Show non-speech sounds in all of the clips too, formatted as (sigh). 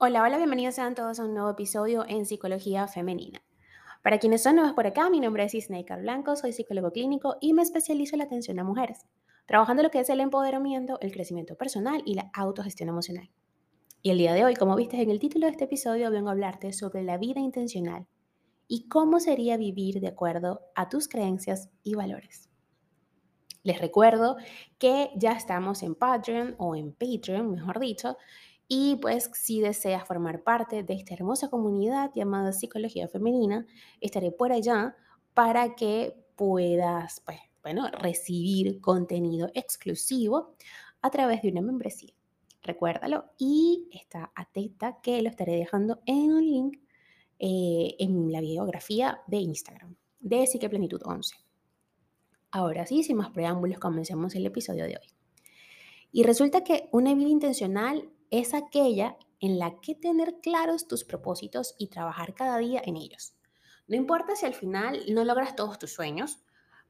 Hola, hola, bienvenidos sean todos a un nuevo episodio en Psicología Femenina. Para quienes son nuevos por acá, mi nombre es Isneikar Blanco, soy psicólogo clínico y me especializo en la atención a mujeres, trabajando lo que es el empoderamiento, el crecimiento personal y la autogestión emocional. Y el día de hoy, como viste en el título de este episodio, vengo a hablarte sobre la vida intencional y cómo sería vivir de acuerdo a tus creencias y valores. Les recuerdo que ya estamos en Patreon o en Patreon, mejor dicho, y pues si deseas formar parte de esta hermosa comunidad llamada Psicología Femenina, estaré por allá para que puedas, pues, bueno, recibir contenido exclusivo a través de una membresía. Recuérdalo y está atenta que lo estaré dejando en un link eh, en la biografía de Instagram de Psiqueplenitud 11. Ahora sí, sin más preámbulos, comencemos el episodio de hoy. Y resulta que una vida intencional es aquella en la que tener claros tus propósitos y trabajar cada día en ellos. No importa si al final no logras todos tus sueños,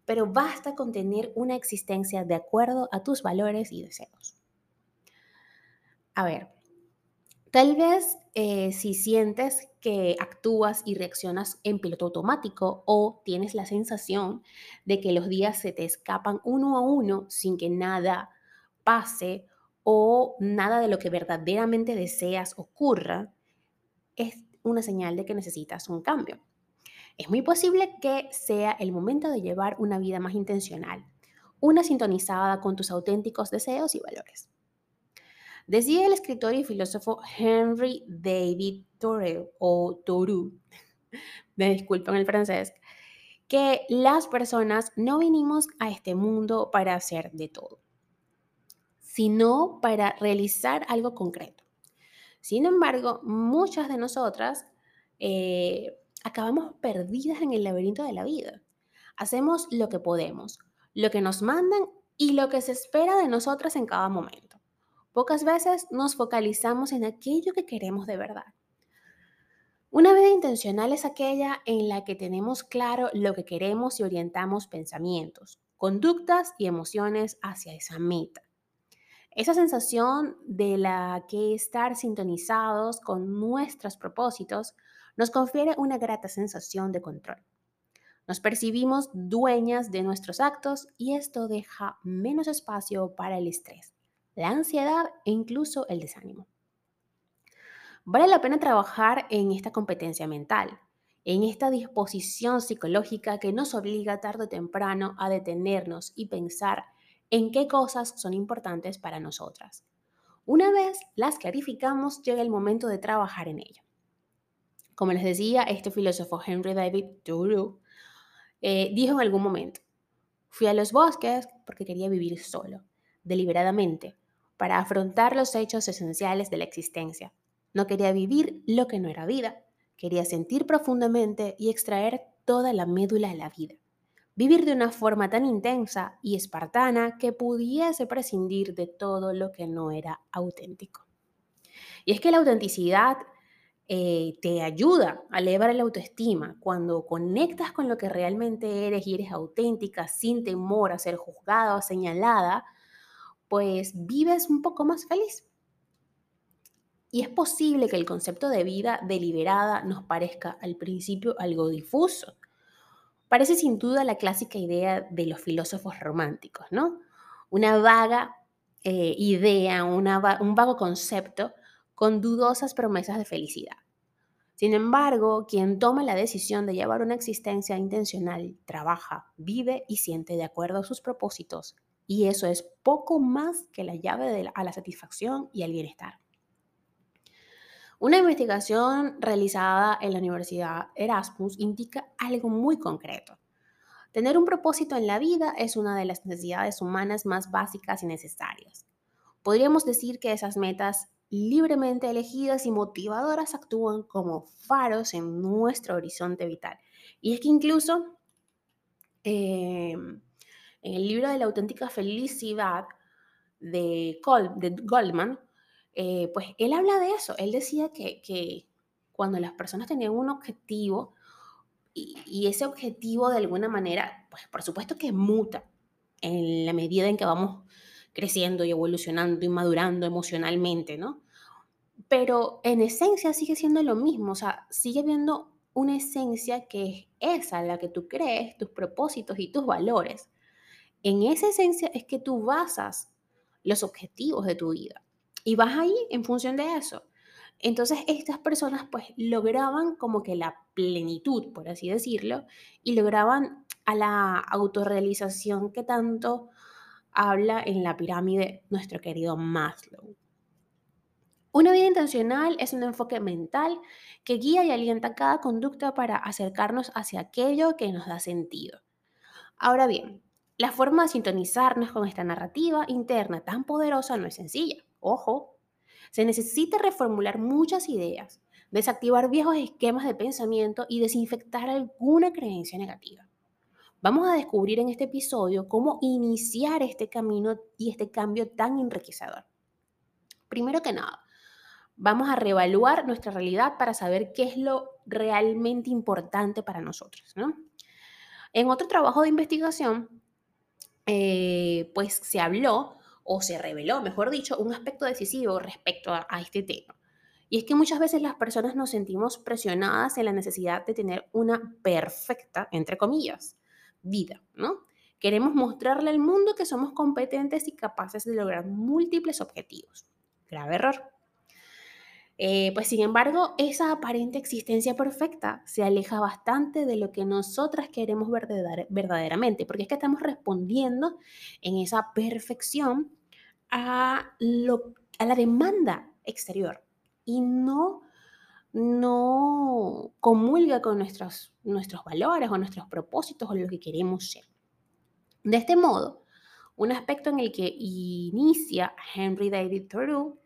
pero basta con tener una existencia de acuerdo a tus valores y deseos. A ver, tal vez eh, si sientes que actúas y reaccionas en piloto automático o tienes la sensación de que los días se te escapan uno a uno sin que nada pase o nada de lo que verdaderamente deseas ocurra, es una señal de que necesitas un cambio. Es muy posible que sea el momento de llevar una vida más intencional, una sintonizada con tus auténticos deseos y valores. Decía el escritor y filósofo Henry David Thoreau, o Thoreau, (laughs) me disculpan el francés, que las personas no vinimos a este mundo para hacer de todo sino para realizar algo concreto. Sin embargo, muchas de nosotras eh, acabamos perdidas en el laberinto de la vida. Hacemos lo que podemos, lo que nos mandan y lo que se espera de nosotras en cada momento. Pocas veces nos focalizamos en aquello que queremos de verdad. Una vida intencional es aquella en la que tenemos claro lo que queremos y orientamos pensamientos, conductas y emociones hacia esa meta. Esa sensación de la que estar sintonizados con nuestros propósitos nos confiere una grata sensación de control. Nos percibimos dueñas de nuestros actos y esto deja menos espacio para el estrés, la ansiedad e incluso el desánimo. Vale la pena trabajar en esta competencia mental, en esta disposición psicológica que nos obliga tarde o temprano a detenernos y pensar en qué cosas son importantes para nosotras. Una vez las clarificamos, llega el momento de trabajar en ello. Como les decía, este filósofo Henry David Thoreau eh, dijo en algún momento, fui a los bosques porque quería vivir solo, deliberadamente, para afrontar los hechos esenciales de la existencia. No quería vivir lo que no era vida, quería sentir profundamente y extraer toda la médula de la vida vivir de una forma tan intensa y espartana que pudiese prescindir de todo lo que no era auténtico. Y es que la autenticidad eh, te ayuda a elevar la autoestima cuando conectas con lo que realmente eres y eres auténtica sin temor a ser juzgada o señalada, pues vives un poco más feliz. Y es posible que el concepto de vida deliberada nos parezca al principio algo difuso, Parece sin duda la clásica idea de los filósofos románticos, ¿no? Una vaga eh, idea, un vago concepto con dudosas promesas de felicidad. Sin embargo, quien toma la decisión de llevar una existencia intencional, trabaja, vive y siente de acuerdo a sus propósitos. Y eso es poco más que la llave a la satisfacción y al bienestar. Una investigación realizada en la Universidad Erasmus indica algo muy concreto. Tener un propósito en la vida es una de las necesidades humanas más básicas y necesarias. Podríamos decir que esas metas libremente elegidas y motivadoras actúan como faros en nuestro horizonte vital. Y es que incluso em, en el libro de la auténtica felicidad de, de Goldman, eh, pues él habla de eso. Él decía que, cuando las personas tenían un objetivo y, ese objetivo de alguna manera, pues por supuesto que muta en la medida en que vamos creciendo y evolucionando y madurando emocionalmente, ¿no? pero en esencia sigue siendo lo mismo, o sea, sigue habiendo una esencia que es esa, la que tú crees, tus propósitos y tus valores. En esa esencia es que tú basas los objetivos de tu vida y vas ahí en función de eso. Entonces estas personas pues lograban como que la plenitud, por así decirlo, y lograban a la autorrealización que tanto habla en la pirámide nuestro querido Maslow. Una vida intencional es un enfoque mental que guía y alienta cada conducta para acercarnos hacia aquello que nos da sentido. Ahora bien, la forma de sintonizarnos con esta narrativa interna tan poderosa no es sencilla. Ojo, se necesita reformular muchas ideas, desactivar viejos esquemas de pensamiento y desinfectar alguna creencia negativa. Vamos a descubrir en este episodio cómo iniciar este camino y este cambio tan enriquecedor. Primero que nada, vamos a reevaluar nuestra realidad para saber qué es lo realmente importante para nosotros. En otro trabajo de investigación, eh, pues se habló o se reveló, mejor dicho, un aspecto decisivo respecto a, este tema. Y es que muchas veces las personas nos sentimos presionadas en la necesidad de tener una perfecta, entre comillas, vida, ¿no? Queremos mostrarle al mundo que somos competentes y capaces de lograr múltiples objetivos. Grave error. Eh, pues sin embargo, esa aparente existencia perfecta se aleja bastante de lo que nosotras queremos verdaderamente, porque es que estamos respondiendo en esa perfección a, lo, a la demanda exterior y no, no comulga con nuestros, nuestros valores o nuestros propósitos o lo que queremos ser. De este modo, un aspecto en el que inicia Henry David Thoreau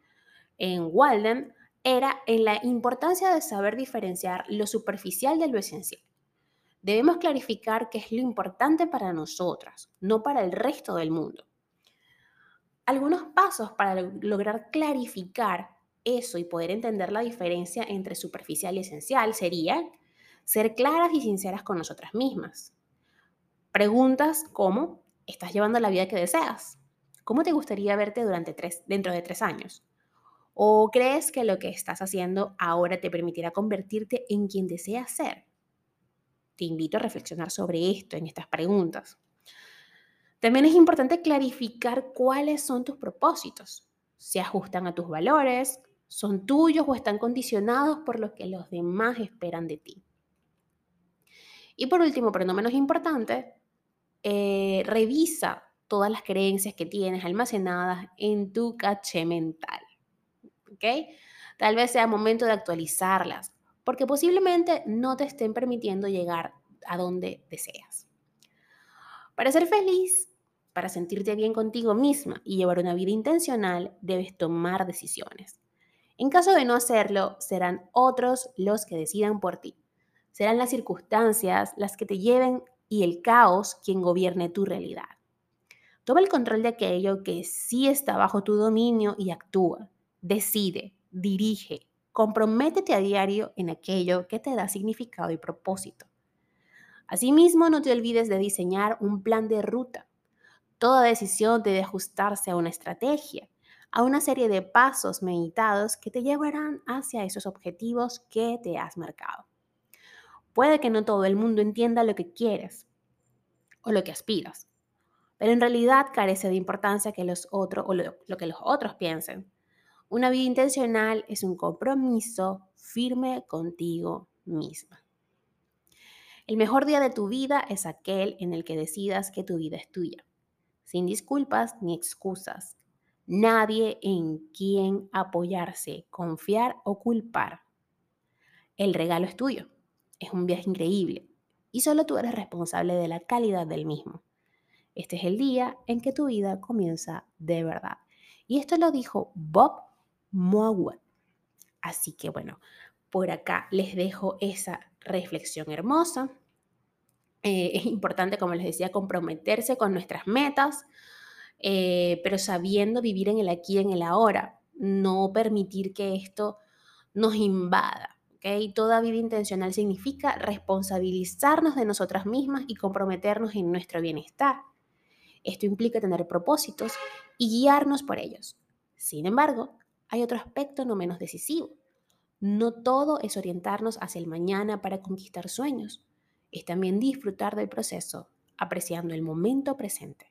en Walden era en la importancia de saber diferenciar lo superficial de lo esencial. Debemos clarificar qué es lo importante para nosotras, no para el resto del mundo. Algunos pasos para lograr clarificar eso y poder entender la diferencia entre superficial y esencial serían ser claras y sinceras con nosotras mismas. Preguntas como, ¿estás llevando la vida que deseas? ¿Cómo te gustaría verte durante tres, dentro de tres años? ¿O crees que lo que estás haciendo ahora te permitirá convertirte en quien deseas ser? Te invito a reflexionar sobre esto en estas preguntas. También es importante clarificar cuáles son tus propósitos. ¿Se ajustan a tus valores? ¿Son tuyos o están condicionados por lo que los demás esperan de ti? Y por último, pero no menos importante, eh, revisa todas las creencias que tienes almacenadas en tu caché mental. ¿Ok? Tal vez sea momento de actualizarlas, porque posiblemente no te estén permitiendo llegar a donde deseas. Para ser feliz, para sentirte bien contigo misma y llevar una vida intencional, debes tomar decisiones. En caso de no hacerlo, serán otros los que decidan por ti. Serán las circunstancias las que te lleven y el caos quien gobierne tu realidad. Toma el control de aquello que sí está bajo tu dominio y actúa. Decide, dirige, comprométete a diario en aquello que te da significado y propósito. Asimismo, no te olvides de diseñar un plan de ruta Toda decisión debe ajustarse a una estrategia, a una serie de pasos meditados que te llevarán hacia esos objetivos que te has marcado. Puede que no todo el mundo entienda lo que quieres o lo que aspiras, pero en realidad carece de importancia que los otros o lo, lo que los otros piensen. Una vida intencional es un compromiso firme contigo misma. El mejor día de tu vida es aquel en el que decidas que tu vida es tuya sin disculpas ni excusas. Nadie en quien apoyarse, confiar o culpar. El regalo es tuyo. Es un viaje increíble y solo tú eres responsable de la calidad del mismo. Este es el día en que tu vida comienza de verdad. Y esto lo dijo Bob Mowat. Así que bueno, por acá les dejo esa reflexión hermosa. Eh, es importante, como les decía, comprometerse con nuestras metas, eh, pero sabiendo vivir en el aquí en el ahora, no permitir que esto nos invada. ¿okay? Toda vida intencional significa responsabilizarnos de nosotras mismas y comprometernos en nuestro bienestar. Esto implica tener propósitos y guiarnos por ellos. Sin embargo, hay otro aspecto no menos decisivo. No todo es orientarnos hacia el mañana para conquistar sueños. Es también disfrutar del proceso, apreciando el momento presente.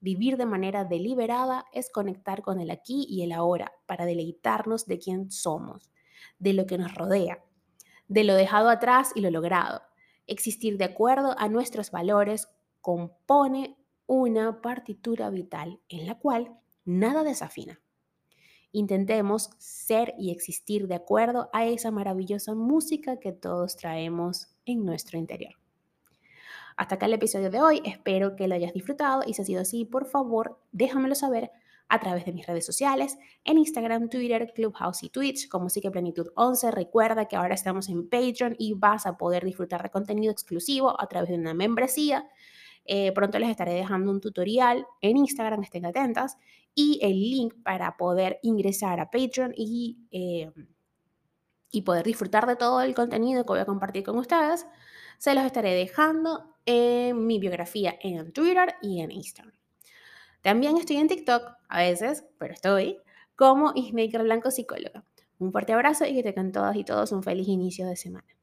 Vivir de manera deliberada es conectar con el aquí y el ahora para deleitarnos de quién somos, de lo que nos rodea, de lo dejado atrás y lo logrado. Existir de acuerdo a nuestros valores compone una partitura vital en la cual nada desafina. Intentemos ser y existir de acuerdo a esa maravillosa música que todos traemos nuestro interior. Hasta acá el episodio de hoy, espero que lo hayas disfrutado y si ha sido así, por favor, déjamelo saber a través de mis redes sociales, en Instagram, Twitter, Clubhouse y Twitch, como sí que Plenitud 11. Recuerda que ahora estamos en Patreon y vas a poder disfrutar de contenido exclusivo a través de una membresía. Eh, pronto les estaré dejando un tutorial en Instagram, estén atentas, y el link para poder ingresar a Patreon y, eh, y poder disfrutar de todo el contenido que voy a compartir con ustedes. Se los estaré dejando en mi biografía en Twitter y en Instagram. También estoy en TikTok, a veces, pero estoy, como Ismaker Blanco Psicóloga. Un fuerte abrazo y que tengan todas y todos un feliz inicio de semana.